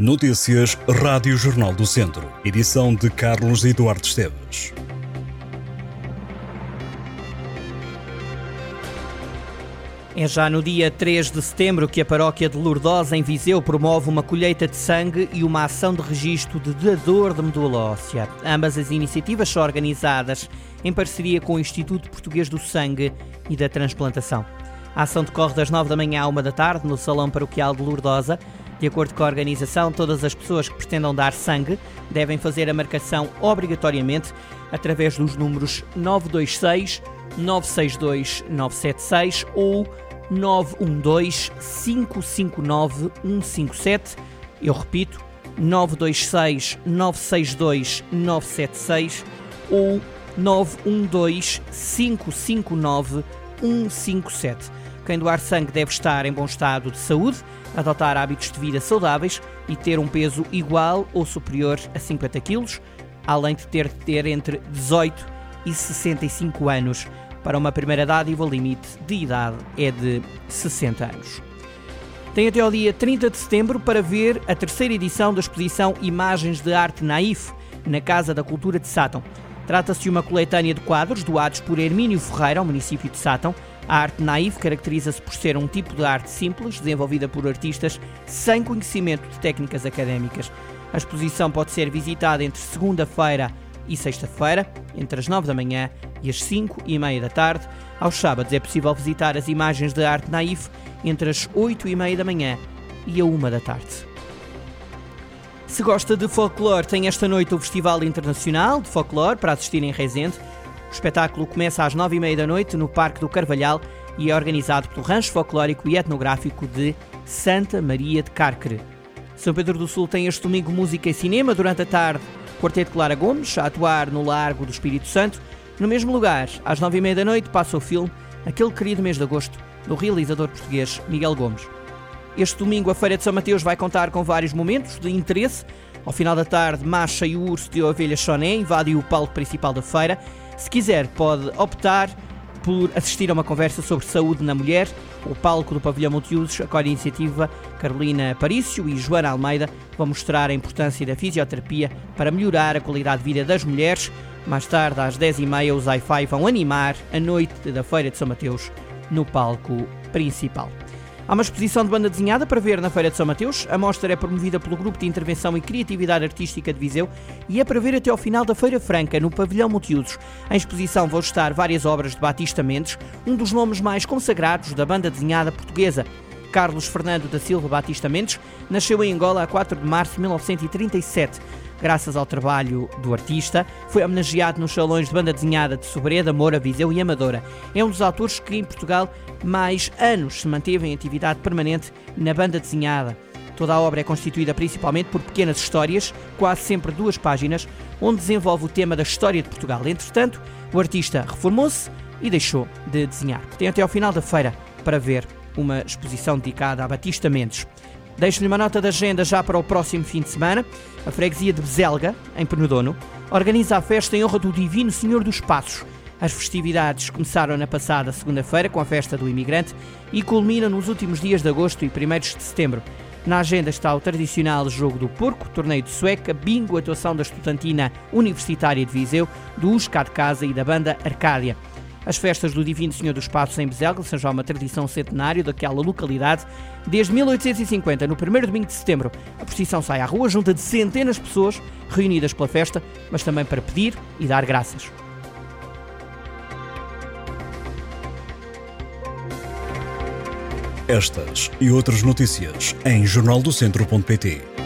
Notícias Rádio Jornal do Centro. Edição de Carlos Eduardo Esteves. É já no dia 3 de setembro que a paróquia de Lourdosa, em Viseu, promove uma colheita de sangue e uma ação de registro de doador de medula óssea. Ambas as iniciativas são organizadas em parceria com o Instituto Português do Sangue e da Transplantação. A ação decorre das 9 da manhã à 1 da tarde no Salão Paroquial de Lourdosa de acordo com a organização, todas as pessoas que pretendam dar sangue devem fazer a marcação obrigatoriamente através dos números 926 962 976 ou 912 559 157. Eu repito, 926 962 976 ou 912 559 157. Quem doar sangue deve estar em bom estado de saúde adotar hábitos de vida saudáveis e ter um peso igual ou superior a 50 kg, além de ter de ter entre 18 e 65 anos. Para uma primeira dádiva, o limite de idade é de 60 anos. Tem até ao dia 30 de setembro para ver a terceira edição da exposição Imagens de Arte Naif, na Casa da Cultura de Sátão. Trata-se de uma coletânea de quadros doados por Hermínio Ferreira, ao município de Sátão, a arte naive caracteriza-se por ser um tipo de arte simples, desenvolvida por artistas sem conhecimento de técnicas académicas. A exposição pode ser visitada entre segunda-feira e sexta-feira, entre as 9 da manhã e as 5 e meia da tarde. Aos sábados é possível visitar as imagens de arte naif entre as 8 e meia da manhã e a 1 da tarde. Se gosta de folclore, tem esta noite o Festival Internacional de Folclore para assistir em Rezende. O espetáculo começa às nove e meia da noite no Parque do Carvalhal e é organizado pelo Rancho Folclórico e Etnográfico de Santa Maria de Cárcere. São Pedro do Sul tem este domingo música e cinema durante a tarde. Quarteto Clara Gomes a atuar no Largo do Espírito Santo. No mesmo lugar, às nove e meia da noite, passa o filme Aquele Querido Mês de Agosto, do realizador português Miguel Gomes. Este domingo, a Feira de São Mateus vai contar com vários momentos de interesse. Ao final da tarde, Macha e o Urso de Ovelha Choné invadem o palco principal da feira se quiser, pode optar por assistir a uma conversa sobre saúde na mulher. O palco do Pavilhão Multiusos acolhe a iniciativa Carolina Parício e Joana Almeida vão mostrar a importância da fisioterapia para melhorar a qualidade de vida das mulheres. Mais tarde, às 10h30, os hi-fi vão animar a noite da Feira de São Mateus no palco principal. Há uma exposição de banda desenhada para ver na Feira de São Mateus. A mostra é promovida pelo Grupo de Intervenção e Criatividade Artística de Viseu e é para ver até ao final da Feira Franca, no Pavilhão Multiusos. Em exposição vão estar várias obras de Batista Mendes, um dos nomes mais consagrados da banda desenhada portuguesa. Carlos Fernando da Silva Batista Mendes nasceu em Angola a 4 de março de 1937 graças ao trabalho do artista. Foi homenageado nos salões de banda desenhada de Sobreda, Moura, Viseu e Amadora. É um dos autores que em Portugal mais anos se manteve em atividade permanente na banda desenhada. Toda a obra é constituída principalmente por pequenas histórias, quase sempre duas páginas, onde desenvolve o tema da história de Portugal. Entretanto, o artista reformou-se e deixou de desenhar. Tem até ao final da feira para ver uma exposição dedicada a Batista Mendes. Deixo-lhe uma nota de agenda já para o próximo fim de semana. A freguesia de Bezelga, em Penedono, organiza a festa em honra do Divino Senhor dos Passos. As festividades começaram na passada segunda-feira com a festa do imigrante e culminam nos últimos dias de agosto e 1 de setembro. Na agenda está o tradicional Jogo do Porco, torneio de sueca, bingo, atuação da estudantina universitária de Viseu, do USCA de Casa e da banda Arcádia. As festas do Divino Senhor dos Passos em Bezelga são já uma tradição centenária daquela localidade. Desde 1850, no primeiro domingo de setembro, a procissão sai à rua junta de centenas de pessoas reunidas pela festa, mas também para pedir e dar graças. Estas e outras notícias em jornaldocentro.pt